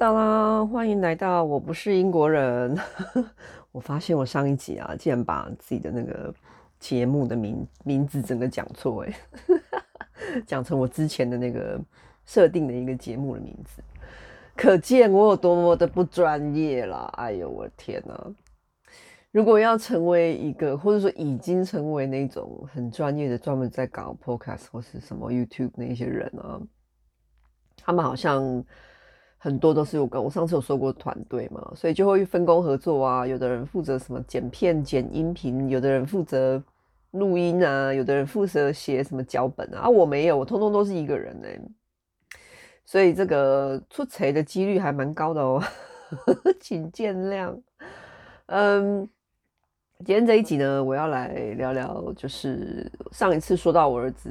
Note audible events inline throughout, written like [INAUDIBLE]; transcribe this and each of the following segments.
当啦，欢迎来到我不是英国人。[LAUGHS] 我发现我上一集啊，竟然把自己的那个节目的名名字整个讲错，哎，[LAUGHS] 讲成我之前的那个设定的一个节目的名字，可见我有多么的不专业啦！哎呦，我的天哪！如果要成为一个，或者说已经成为那种很专业的，专门在搞 podcast 或是什么 YouTube 那些人啊，他们好像。很多都是我跟我上次有说过团队嘛，所以就会分工合作啊。有的人负责什么剪片、剪音频，有的人负责录音啊，有的人负责写什么脚本啊。啊，我没有，我通通都是一个人呢。所以这个出错的几率还蛮高的哦，[LAUGHS] 请见谅。嗯，今天这一集呢，我要来聊聊，就是上一次说到我儿子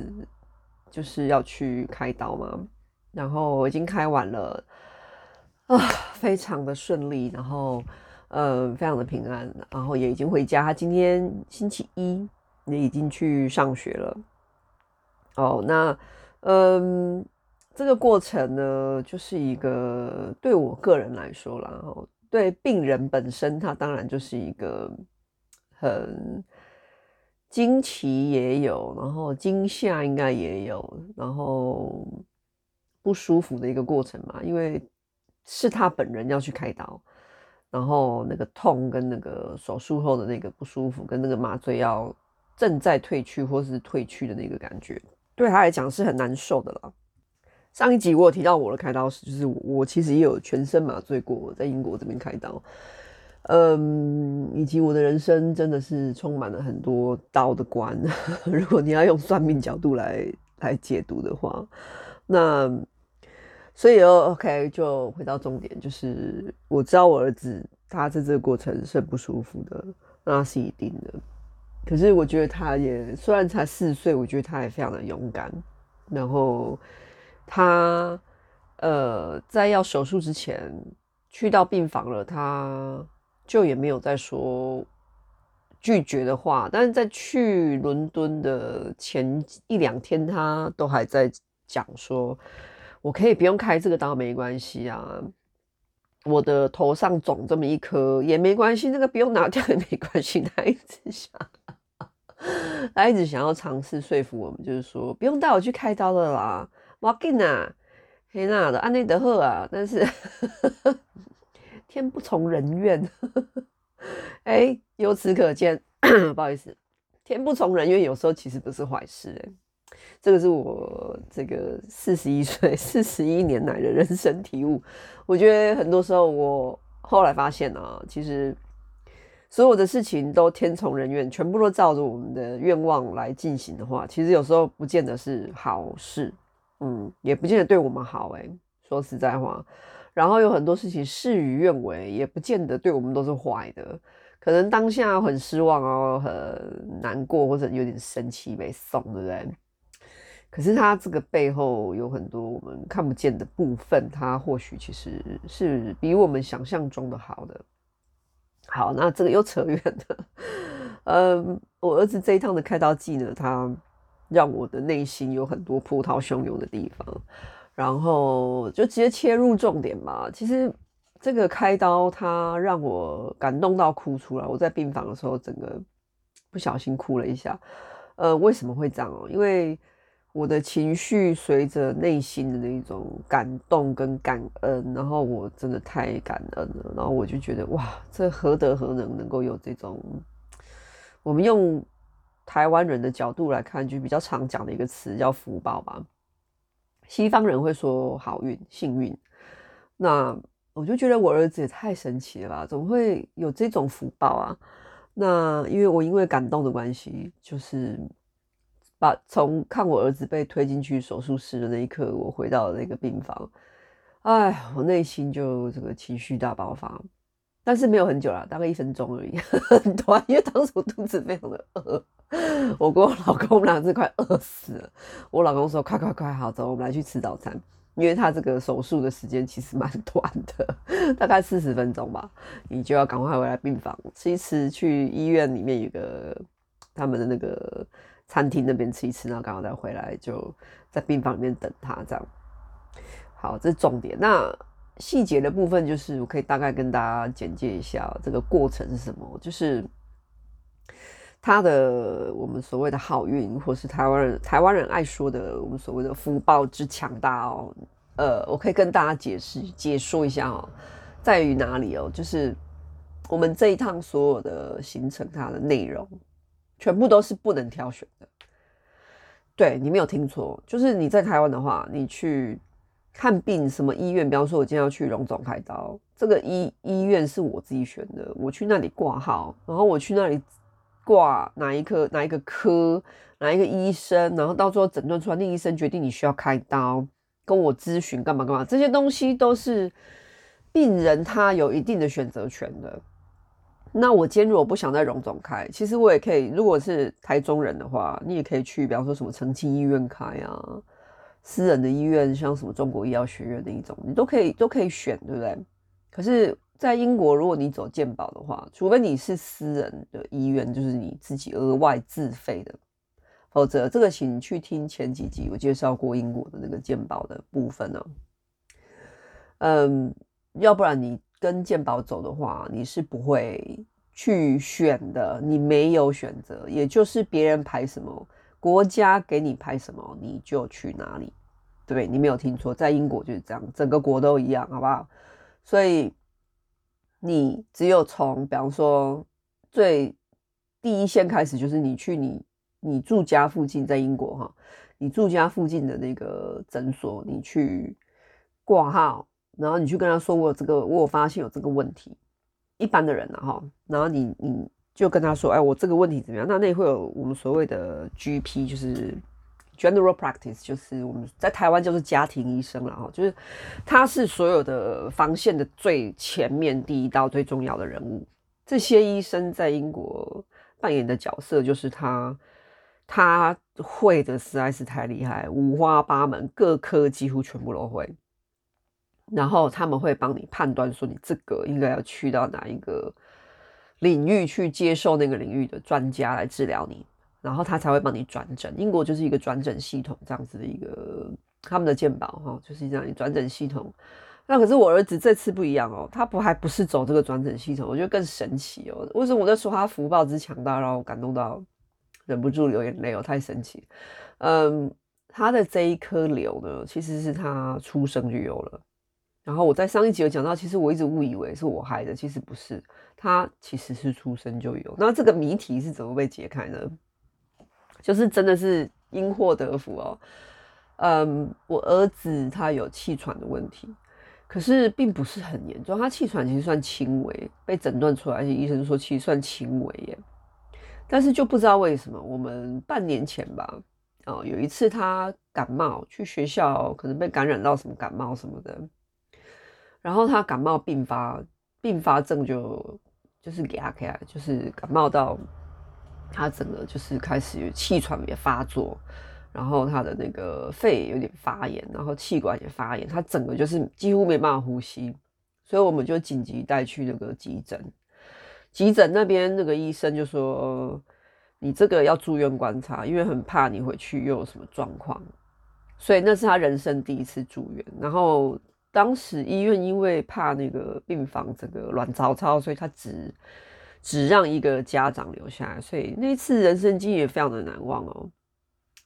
就是要去开刀嘛，然后已经开完了。啊，非常的顺利，然后，呃，非常的平安，然后也已经回家。他今天星期一也已经去上学了。哦，那，嗯，这个过程呢，就是一个对我个人来说啦，然后对病人本身，他当然就是一个很惊奇也有，然后惊吓应该也有，然后不舒服的一个过程嘛，因为。是他本人要去开刀，然后那个痛跟那个手术后的那个不舒服，跟那个麻醉药正在退去或是退去的那个感觉，对他来讲是很难受的啦。上一集我有提到我的开刀史，就是我其实也有全身麻醉过，在英国这边开刀，嗯，以及我的人生真的是充满了很多刀的关。[LAUGHS] 如果你要用算命角度来来解读的话，那。所以哦，OK，就回到重点，就是我知道我儿子他在这个过程是很不舒服的，那是一定的。可是我觉得他也虽然才四岁，我觉得他也非常的勇敢。然后他呃在要手术之前去到病房了，他就也没有再说拒绝的话。但是在去伦敦的前一两天，他都还在讲说。我可以不用开这个刀，没关系啊。我的头上肿这么一颗也没关系，那个不用拿掉也没关系。他一直想，他一直想要尝试说服我们，就是说不用带我去开刀的啦，我给呐，黑娜的安内德赫啊。但是天不从人愿，哎、欸，由此可见，[COUGHS] 不好意思，天不从人愿，有时候其实不是坏事哎、这个是我这个四十一岁、四十一年来的人生体悟。我觉得很多时候，我后来发现啊，其实所有的事情都天从人愿，全部都照着我们的愿望来进行的话，其实有时候不见得是好事，嗯，也不见得对我们好。诶，说实在话，然后有很多事情事与愿违，也不见得对我们都是坏的。可能当下很失望哦，很难过，或者有点生气被送，对不对？可是他这个背后有很多我们看不见的部分，他或许其实是比我们想象中的好的。好，那这个又扯远了。嗯，我儿子这一趟的开刀记呢，他让我的内心有很多波涛汹涌的地方，然后就直接切入重点吧。其实这个开刀，他让我感动到哭出来。我在病房的时候，整个不小心哭了一下。呃，为什么会这样哦？因为我的情绪随着内心的那种感动跟感恩，然后我真的太感恩了，然后我就觉得哇，这何德何能，能够有这种，我们用台湾人的角度来看，就比较常讲的一个词叫福报吧。西方人会说好运、幸运，那我就觉得我儿子也太神奇了吧，怎么会有这种福报啊？那因为我因为感动的关系，就是。把从看我儿子被推进去手术室的那一刻，我回到了那个病房，哎，我内心就这个情绪大爆发，但是没有很久啦，大概一分钟而已，[LAUGHS] 很短，因为当时我肚子非常的饿，我跟我老公我们俩是快饿死了。我老公说：“快快快，好，走，我们来去吃早餐。”因为他这个手术的时间其实蛮短的，大概四十分钟吧，你就要赶快回来病房吃一吃，去医院里面有个他们的那个。餐厅那边吃一吃，然后刚好再回来，就在病房里面等他这样。好，这是重点。那细节的部分，就是我可以大概跟大家简介一下这个过程是什么，就是他的我们所谓的好运，或是台湾人台湾人爱说的我们所谓的福报之强大哦。呃，我可以跟大家解释解说一下哦，在于哪里哦，就是我们这一趟所有的行程，它的内容全部都是不能挑选的。对，你没有听错，就是你在台湾的话，你去。看病什么医院？比方说，我今天要去荣总开刀，这个医医院是我自己选的，我去那里挂号，然后我去那里挂哪一科哪一个科哪一个医生，然后到最后诊断出来，那医生决定你需要开刀，跟我咨询干嘛干嘛，这些东西都是病人他有一定的选择权的。那我今天如果不想在荣总开，其实我也可以，如果是台中人的话，你也可以去，比方说什么澄清医院开啊。私人的医院，像什么中国医药学院那一种，你都可以都可以选，对不对？可是，在英国，如果你走健保的话，除非你是私人的医院，就是你自己额外自费的，否则这个请去听前几集我介绍过英国的那个健保的部分呢、啊。嗯，要不然你跟健保走的话，你是不会去选的，你没有选择，也就是别人排什么。国家给你排什么，你就去哪里，对不对？你没有听错，在英国就是这样，整个国都一样，好不好？所以你只有从，比方说最第一线开始，就是你去你你住家附近，在英国哈，你住家附近的那个诊所，你去挂号，然后你去跟他说，我有这个，我有发现有这个问题，一般的人啊哈，然后你你。就跟他说，哎，我这个问题怎么样？那那会有我们所谓的 GP，就是 General Practice，就是我们在台湾就是家庭医生了哈，就是他是所有的防线的最前面第一道最重要的人物。这些医生在英国扮演的角色就是他，他会的实在是太厉害，五花八门，各科几乎全部都会。然后他们会帮你判断说，你这个应该要去到哪一个。领域去接受那个领域的专家来治疗你，然后他才会帮你转诊。英国就是一个转诊系统这样子的一个他们的健保哈，就是这样一转诊系统。那可是我儿子这次不一样哦，他不还不是走这个转诊系统，我觉得更神奇哦。为什么我在说他福报之强大，让我感动到忍不住流眼泪哦，太神奇。嗯，他的这一颗瘤呢，其实是他出生就有了。然后我在上一集有讲到，其实我一直误以为是我害的，其实不是，他其实是出生就有。那这个谜题是怎么被解开呢？就是真的是因祸得福哦。嗯，我儿子他有气喘的问题，可是并不是很严重，他气喘其实算轻微，被诊断出来，而且医生说其实算轻微耶。但是就不知道为什么，我们半年前吧，哦，有一次他感冒，去学校可能被感染到什么感冒什么的。然后他感冒并发，并发症就就是给他开，就是感冒到他整个就是开始气喘也发作，然后他的那个肺有点发炎，然后气管也发炎，他整个就是几乎没办法呼吸，所以我们就紧急带去那个急诊。急诊那边那个医生就说：“你这个要住院观察，因为很怕你回去又有什么状况。”所以那是他人生第一次住院，然后。当时医院因为怕那个病房这个乱糟糟，所以他只只让一个家长留下来，所以那一次人生经历也非常的难忘哦。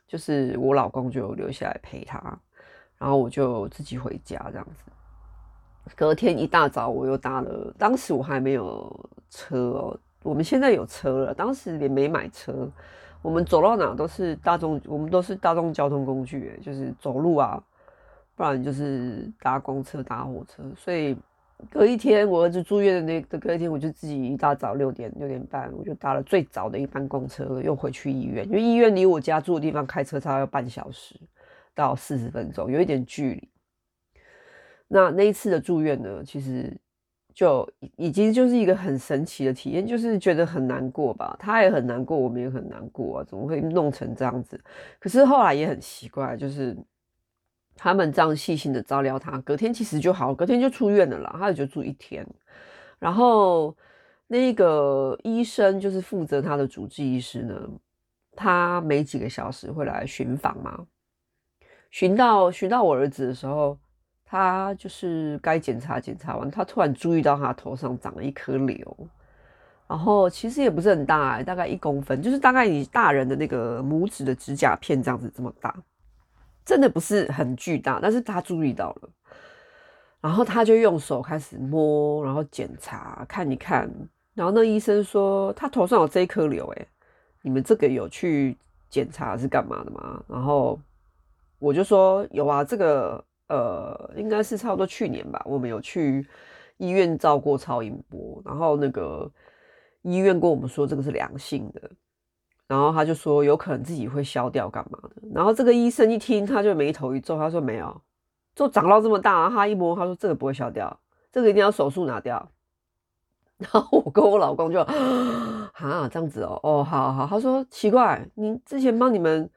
就是我老公就留下来陪他，然后我就自己回家这样子。隔天一大早我又搭了，当时我还没有车哦，我们现在有车了，当时也没买车，我们走到哪都是大众，我们都是大众交通工具，就是走路啊。不然就是搭公车、搭火车，所以隔一天我儿子住院的那的隔一天，我就自己一大早六点六点半，我就搭了最早的一班公车，又回去医院，因为医院离我家住的地方开车差要半小时到四十分钟，有一点距离。那那一次的住院呢，其实就已经就是一个很神奇的体验，就是觉得很难过吧，他也很难过，我们也很难过啊，怎么会弄成这样子？可是后来也很奇怪，就是。他们这样细心的照料他，隔天其实就好，隔天就出院了啦。他也就住一天，然后那个医生就是负责他的主治医师呢，他每几个小时会来巡访嘛。巡到巡到我儿子的时候，他就是该检查检查完，他突然注意到他头上长了一颗瘤，然后其实也不是很大，大概一公分，就是大概你大人的那个拇指的指甲片这样子这么大，真的不是很巨大，但是他注意到了，然后他就用手开始摸，然后检查看一看，然后那医生说他头上有这一颗瘤，诶，你们这个有去检查是干嘛的吗？然后我就说有啊，这个。呃，应该是差不多去年吧，我们有去医院照过超音波，然后那个医院跟我们说这个是良性的，然后他就说有可能自己会消掉干嘛的，然后这个医生一听他就眉头一皱，他说没有，就长到这么大，他一摸他说这个不会消掉，这个一定要手术拿掉，[LAUGHS] 然后我跟我老公就啊这样子哦，哦好好，他说奇怪，你之前帮你们。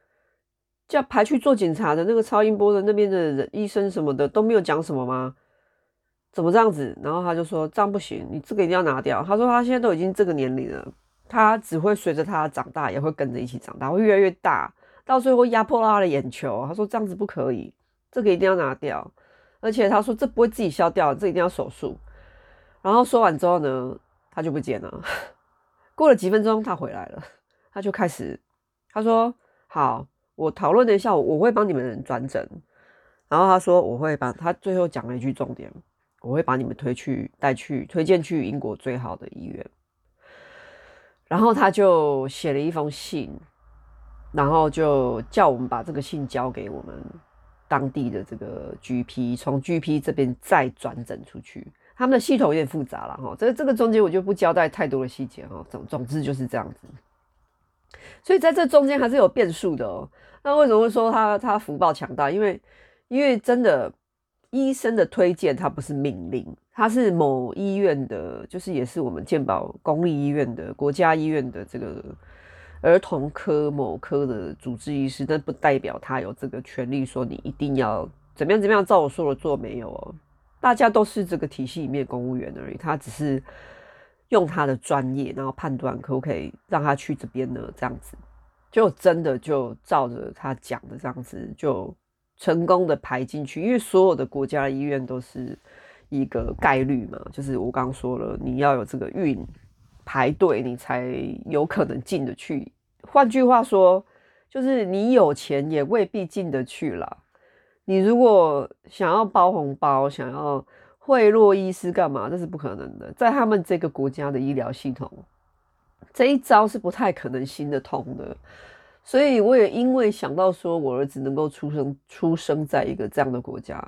叫排去做检查的那个超音波的那边的人医生什么的都没有讲什么吗？怎么这样子？然后他就说这样不行，你这个一定要拿掉。他说他现在都已经这个年龄了，他只会随着他长大，也会跟着一起长大，会越来越大，到最后压迫到他的眼球。他说这样子不可以，这个一定要拿掉。而且他说这不会自己消掉，这一定要手术。然后说完之后呢，他就不见了。[LAUGHS] 过了几分钟，他回来了，他就开始他说好。我讨论了一下，我会帮你们转诊。然后他说我会帮他最后讲了一句重点，我会把你们推去带去推荐去英国最好的医院。然后他就写了一封信，然后就叫我们把这个信交给我们当地的这个 GP，从 GP 这边再转诊出去。他们的系统有点复杂了哈，这这个中间我就不交代太多的细节哈。总总之就是这样子。所以在这中间还是有变数的哦。那为什么会说他他福报强大？因为因为真的医生的推荐，他不是命令，他是某医院的，就是也是我们健保公立医院的国家医院的这个儿童科某科的主治医师，但不代表他有这个权利说你一定要怎么样怎么样照我说的做，没有哦。大家都是这个体系里面公务员而已，他只是。用他的专业，然后判断可不可以让他去这边呢？这样子就真的就照着他讲的这样子，就成功的排进去。因为所有的国家医院都是一个概率嘛，就是我刚刚说了，你要有这个运排队，你才有可能进得去。换句话说，就是你有钱也未必进得去啦。你如果想要包红包，想要。贿赂医师干嘛？这是不可能的，在他们这个国家的医疗系统，这一招是不太可能行得通的。所以我也因为想到说，我儿子能够出生出生在一个这样的国家，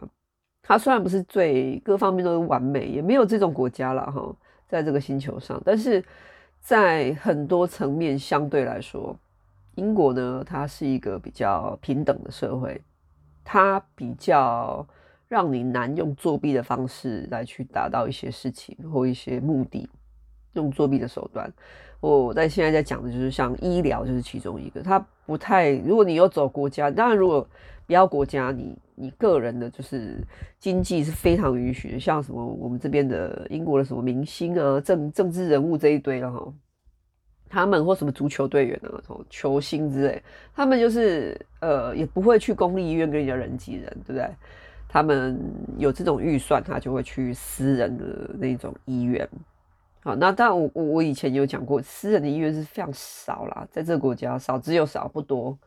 他虽然不是最各方面都完美，也没有这种国家了哈，在这个星球上，但是在很多层面相对来说，英国呢，它是一个比较平等的社会，它比较。让你难用作弊的方式来去达到一些事情或一些目的，用作弊的手段。我在现在在讲的就是像医疗，就是其中一个。它不太，如果你有走国家，当然如果不要国家，你你个人的就是经济是非常允许的。像什么我们这边的英国的什么明星啊、政政治人物这一堆了哈，他们或什么足球队员啊、什么球星之类，他们就是呃也不会去公立医院跟人家人挤人，对不对？他们有这种预算，他就会去私人的那种医院。好，那当然，我我我以前有讲过，私人的医院是非常少啦，在这个国家少之又少，不多。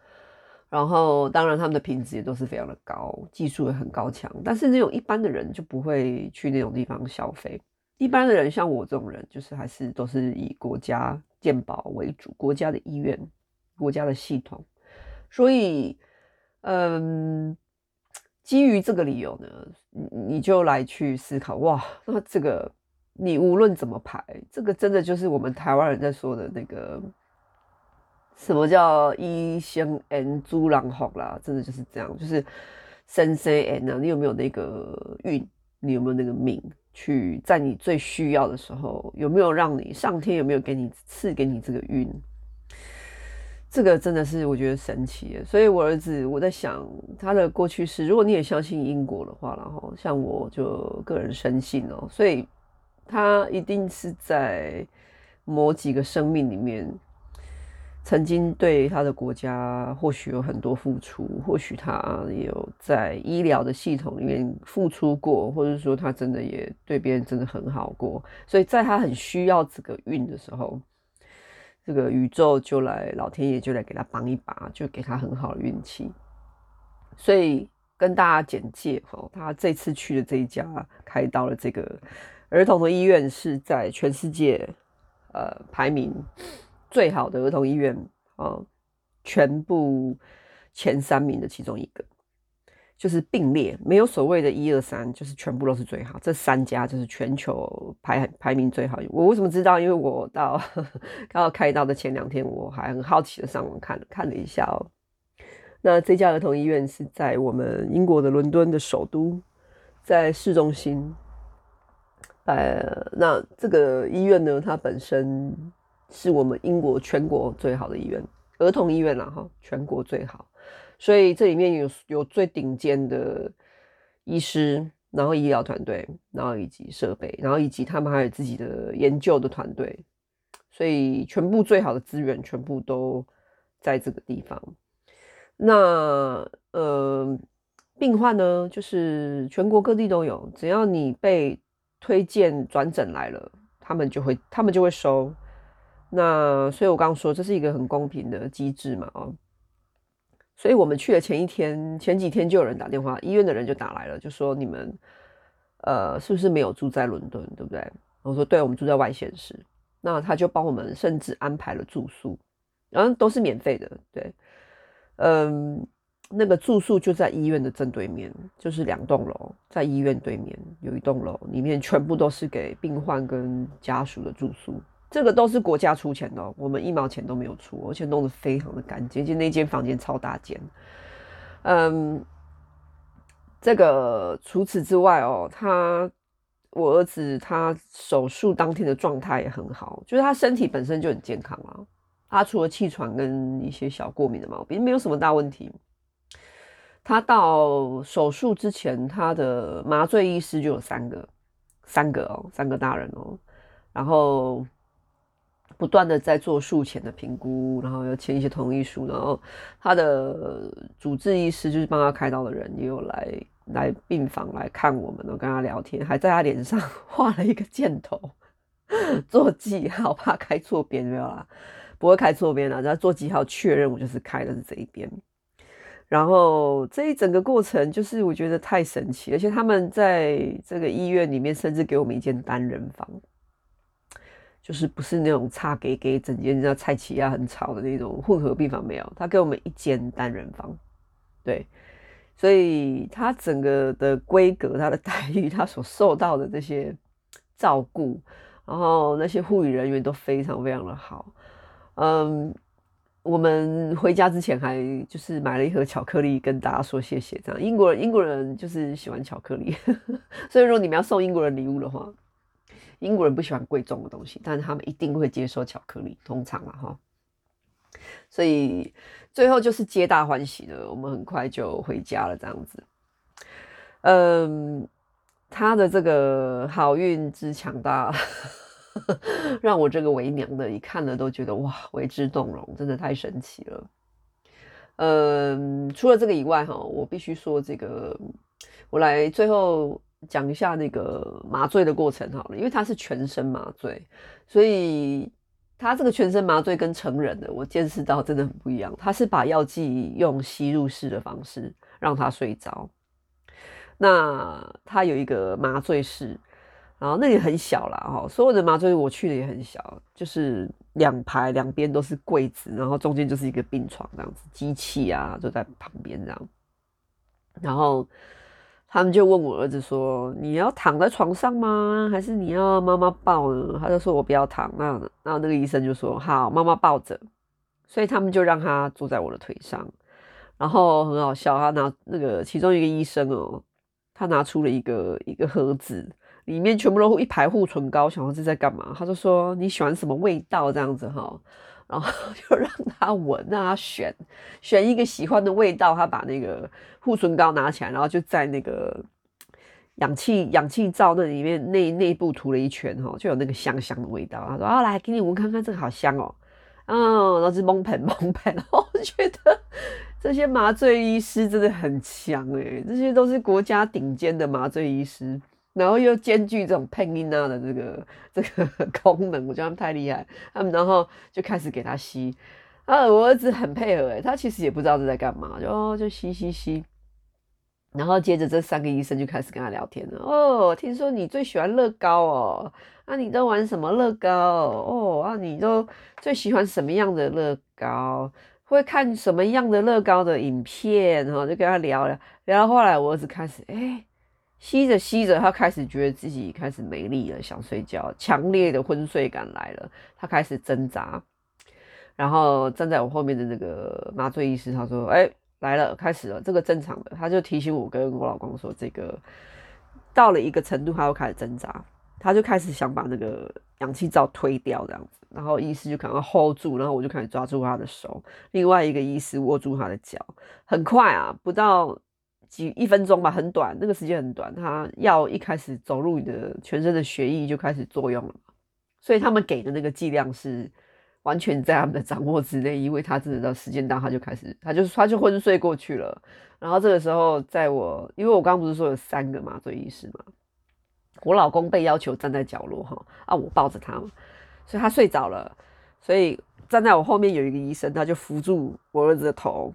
然后，当然他们的品质也都是非常的高，技术也很高强。但是那种一般的人就不会去那种地方消费。一般的人像我这种人，就是还是都是以国家健保为主，国家的医院，国家的系统。所以，嗯。基于这个理由呢，你就来去思考哇，那这个你无论怎么排，这个真的就是我们台湾人在说的那个什么叫一生 n 猪狼红啦，真的就是这样，就是生生 n 啊，你有没有那个运？你有没有那个命？去在你最需要的时候，有没有让你上天有没有给你赐给你这个运？这个真的是我觉得神奇，所以我儿子我在想他的过去式，如果你也相信因果的话，然后像我就个人深信哦，所以他一定是在某几个生命里面曾经对他的国家或许有很多付出，或许他也有在医疗的系统里面付出过，或者说他真的也对别人真的很好过，所以在他很需要这个运的时候，这个宇宙就来，老天爷就来给他帮一把，就给他很好的运气。所以跟大家简介哈，他这次去的这一家开刀的这个儿童的医院是在全世界呃排名。最好的儿童医院啊，全部前三名的其中一个，就是并列，没有所谓的一二三，就是全部都是最好。这三家就是全球排排名最好。我为什么知道？因为我到 [LAUGHS] 刚好开刀的前两天，我还很好奇的上网看了看了一下哦。那这家儿童医院是在我们英国的伦敦的首都，在市中心。呃，那这个医院呢，它本身。是我们英国全国最好的医院，儿童医院啦，哈，全国最好，所以这里面有有最顶尖的医师，然后医疗团队，然后以及设备，然后以及他们还有自己的研究的团队，所以全部最好的资源全部都在这个地方。那呃，病患呢，就是全国各地都有，只要你被推荐转诊来了，他们就会他们就会收。那所以，我刚刚说这是一个很公平的机制嘛，哦，所以我们去的前一天、前几天就有人打电话，医院的人就打来了，就说你们，呃，是不是没有住在伦敦，对不对？我说对，我们住在外县市。那他就帮我们甚至安排了住宿，然后都是免费的，对，嗯，那个住宿就在医院的正对面，就是两栋楼，在医院对面有一栋楼，里面全部都是给病患跟家属的住宿。这个都是国家出钱的，我们一毛钱都没有出，而且弄得非常的干净，就那间房间超大间。嗯，这个除此之外哦，他我儿子他手术当天的状态也很好，就是他身体本身就很健康啊，他除了气喘跟一些小过敏的毛病，没有什么大问题。他到手术之前，他的麻醉医师就有三个，三个哦，三个大人哦，然后。不断的在做术前的评估，然后要签一些同意书，然后他的主治医师就是帮他开刀的人也有来来病房来看我们，我跟他聊天，还在他脸上 [LAUGHS] 画了一个箭头做记号，怕开错边没有啦，不会开错边啦，然后做记号确认我就是开的是这一边。然后这一整个过程就是我觉得太神奇，而且他们在这个医院里面甚至给我们一间单人房。就是不是那种差给给整间叫菜齐啊很吵的那种混合病房没有，他给我们一间单人房，对，所以他整个的规格、他的待遇、他所受到的这些照顾，然后那些护理人员都非常非常的好。嗯，我们回家之前还就是买了一盒巧克力跟大家说谢谢，这样英国人英国人就是喜欢巧克力，[LAUGHS] 所以如果你们要送英国人礼物的话。英国人不喜欢贵重的东西，但是他们一定会接受巧克力，通常啊哈。所以最后就是皆大欢喜的，我们很快就回家了，这样子。嗯，他的这个好运之强大，[LAUGHS] 让我这个为娘的，一看了都觉得哇，为之动容，真的太神奇了。嗯，除了这个以外哈，我必须说这个，我来最后。讲一下那个麻醉的过程好了，因为它是全身麻醉，所以它这个全身麻醉跟成人的我见识到真的很不一样。它是把药剂用吸入式的方式让他睡着，那它有一个麻醉室，然后那里很小啦哈，所有的麻醉我去的也很小，就是两排两边都是柜子，然后中间就是一个病床这样子，机器啊就在旁边这样，然后。他们就问我儿子说：“你要躺在床上吗？还是你要妈妈抱呢？”他就说：“我不要躺。”那那那个医生就说：“好，妈妈抱着。”所以他们就让他坐在我的腿上，然后很好笑，他拿那个其中一个医生哦，他拿出了一个一个盒子，里面全部都一排护唇膏，想说这在干嘛？他就说：“你喜欢什么味道？”这样子哈。然后 [LAUGHS] 就让他闻，让他选选一个喜欢的味道。他把那个护唇膏拿起来，然后就在那个氧气氧气罩那里面内内部涂了一圈，哈，就有那个香香的味道。他说：“啊，来给你闻看看，这个好香哦。”嗯，然后就蒙盆蒙盆，然 [LAUGHS] 后我觉得这些麻醉医师真的很强诶、这些都是国家顶尖的麻醉医师，然后又兼具这种配音啊的这个这个 [LAUGHS] 功能，我觉得他们太厉害。他们然后就开始给他吸，啊，我儿子很配合诶、他其实也不知道是在干嘛，就哦就吸吸吸。然后接着这三个医生就开始跟他聊天了。哦，听说你最喜欢乐高哦，那、你都玩什么乐高？哦，啊，你都最喜欢什么样的乐高？会看什么样的乐高的影片？哈，就跟他聊聊。聊到后来，我儿子开始，哎，吸着吸着，他开始觉得自己开始没力了，想睡觉，强烈的昏睡感来了，他开始挣扎。然后站在我后面的那个麻醉医师，他说，哎。来了，开始了，这个正常的，他就提醒我跟我老公说，这个到了一个程度，他又开始挣扎，他就开始想把那个氧气罩推掉，这样子，然后医师就赶快 hold 住，然后我就开始抓住他的手，另外一个医师握住他的脚，很快啊，不到几一分钟吧，很短，那个时间很短，他药一开始走入你的全身的血液就开始作用了，所以他们给的那个剂量是。完全在他们的掌握之内，因为他真的到时间到，他就开始，他就他就昏睡过去了。然后这个时候，在我，因为我刚刚不是说有三个麻醉医师嘛，我老公被要求站在角落哈，啊，我抱着他嘛，所以他睡着了。所以站在我后面有一个医生，他就扶住我儿子的头，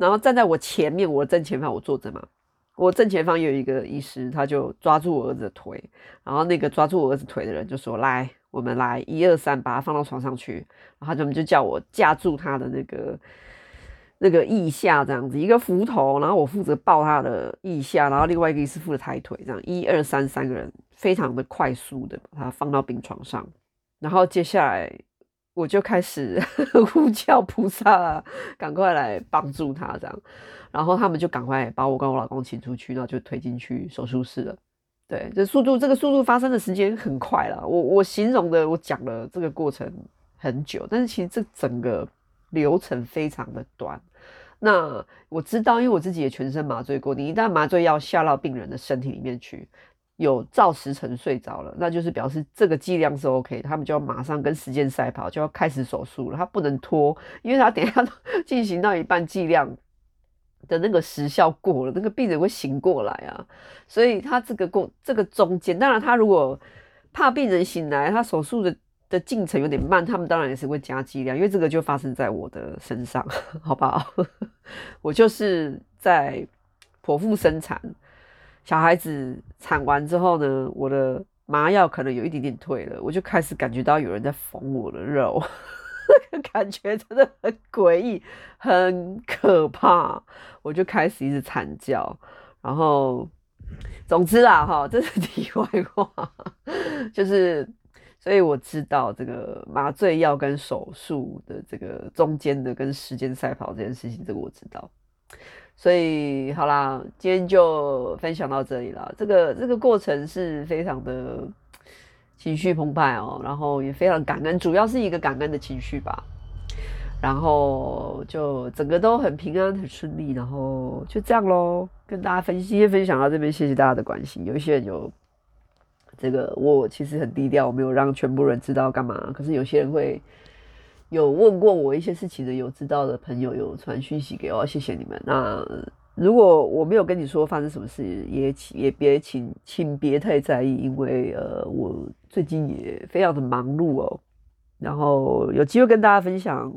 然后站在我前面，我正前方我坐着嘛，我正前方有一个医师，他就抓住我儿子的腿，然后那个抓住我儿子腿的人就说来。我们来一二三，把他放到床上去，然后他们就叫我架住他的那个那个腋下，这样子一个扶头，然后我负责抱他的腋下，然后另外一个医师负责抬腿，这样一二三三个人非常的快速的把他放到病床上，然后接下来我就开始 [LAUGHS] 呼叫菩萨，赶快来帮助他这样，然后他们就赶快把我跟我老公请出去，然后就推进去手术室了。对，这速度，这个速度发生的时间很快了。我我形容的，我讲了这个过程很久，但是其实这整个流程非常的短。那我知道，因为我自己也全身麻醉过，你一旦麻醉药下到病人的身体里面去，有照时辰睡着了，那就是表示这个剂量是 OK，他们就要马上跟时间赛跑，就要开始手术了，他不能拖，因为他等下 [LAUGHS] 进行到一半剂量。的那个时效过了，那个病人会醒过来啊，所以他这个过这个中间，当然他如果怕病人醒来，他手术的的进程有点慢，他们当然也是会加剂量，因为这个就发生在我的身上，[LAUGHS] 好不好？[LAUGHS] 我就是在剖腹生产，小孩子产完之后呢，我的麻药可能有一点点退了，我就开始感觉到有人在缝我的肉。[LAUGHS] 这个感觉真的很诡异，很可怕，我就开始一直惨叫，然后，总之啦，哈，这是 [LAUGHS] 题外话，就是，所以我知道这个麻醉药跟手术的这个中间的跟时间赛跑这件事情，这个我知道，所以好啦，今天就分享到这里了，这个这个过程是非常的。情绪澎湃哦，然后也非常感恩，主要是一个感恩的情绪吧。然后就整个都很平安、很顺利，然后就这样喽。跟大家分析，分享到这边，谢谢大家的关心。有一些人有这个，我其实很低调，我没有让全部人知道干嘛。可是有些人会有问过我一些事情的，有知道的朋友有传讯息给我，谢谢你们。那。如果我没有跟你说发生什么事，也请也别请请别太在意，因为呃，我最近也非常的忙碌哦。然后有机会跟大家分享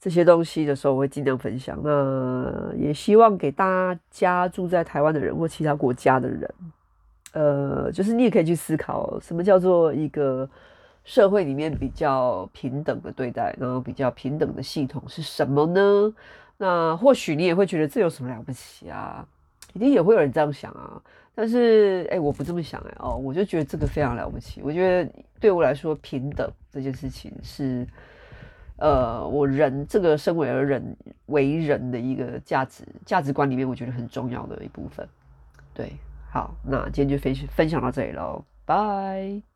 这些东西的时候，我会尽量分享。那也希望给大家住在台湾的人或其他国家的人，呃，就是你也可以去思考，什么叫做一个社会里面比较平等的对待，然后比较平等的系统是什么呢？那或许你也会觉得这有什么了不起啊？一定也会有人这样想啊。但是，哎、我不这么想哎、哦，我就觉得这个非常了不起。我觉得对我来说，平等这件事情是，呃，我人这个身为而人为人的一个价值价值观里面，我觉得很重要的一部分。对，好，那今天就分分享到这里喽，拜。